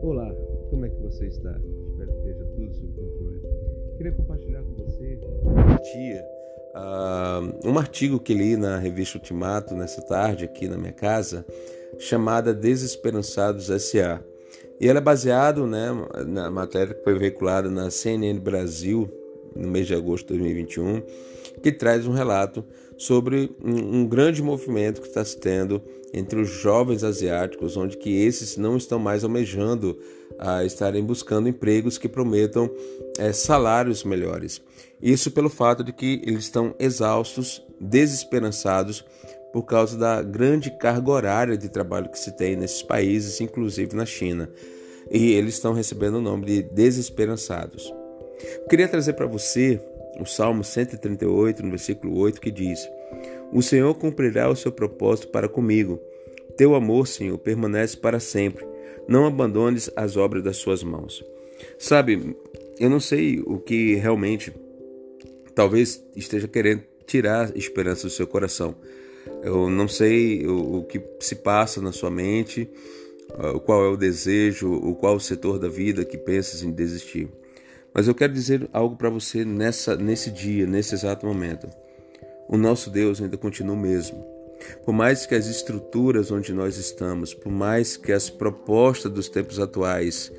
Olá, como é que você está? Espero que esteja tudo sob controle. Queria compartilhar com você dia uh, um artigo que li na revista Ultimato nessa tarde aqui na minha casa, chamada Desesperançados S.A. E ela é baseado né, na matéria que foi veiculada na CNN Brasil no mês de agosto de 2021, que traz um relato sobre um, grande movimento que está se tendo entre os jovens asiáticos, onde que esses não estão mais almejando a estarem buscando empregos que prometam é, salários melhores. Isso pelo fato de que eles estão exaustos, desesperançados por causa da grande carga horária de trabalho que se tem nesses países, inclusive na China. E eles estão recebendo o nome de desesperançados. Eu queria trazer para você o Salmo 138, no versículo 8, que diz: O Senhor cumprirá o seu propósito para comigo. Teu amor, Senhor, permanece para sempre. Não abandones as obras das suas mãos. Sabe, eu não sei o que realmente talvez esteja querendo tirar a esperança do seu coração. Eu não sei o, o que se passa na sua mente, uh, qual é o desejo, o qual o setor da vida que pensas em desistir. Mas eu quero dizer algo para você nessa, nesse dia, nesse exato momento. O nosso Deus ainda continua o mesmo. Por mais que as estruturas onde nós estamos, por mais que as propostas dos tempos atuais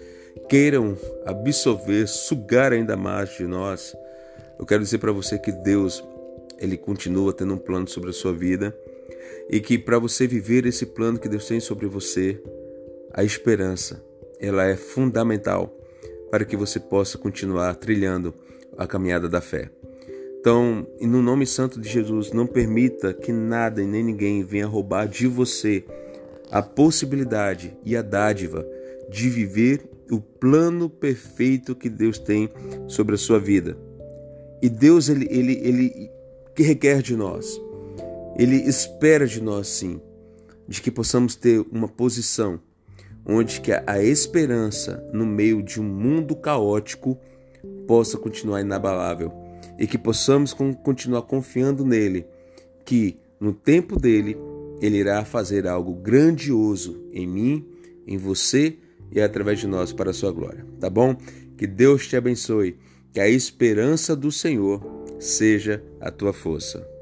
queiram absorver, sugar ainda mais de nós, eu quero dizer para você que Deus, ele continua tendo um plano sobre a sua vida e que para você viver esse plano que Deus tem sobre você, a esperança, ela é fundamental para que você possa continuar trilhando a caminhada da fé. Então, no nome santo de Jesus, não permita que nada e nem ninguém venha roubar de você a possibilidade e a dádiva de viver o plano perfeito que Deus tem sobre a sua vida. E Deus ele ele ele que requer de nós. Ele espera de nós sim, de que possamos ter uma posição onde que a esperança no meio de um mundo caótico possa continuar inabalável e que possamos continuar confiando nele, que no tempo dele ele irá fazer algo grandioso em mim, em você e através de nós para a sua glória. Tá bom? Que Deus te abençoe, que a esperança do Senhor seja a tua força.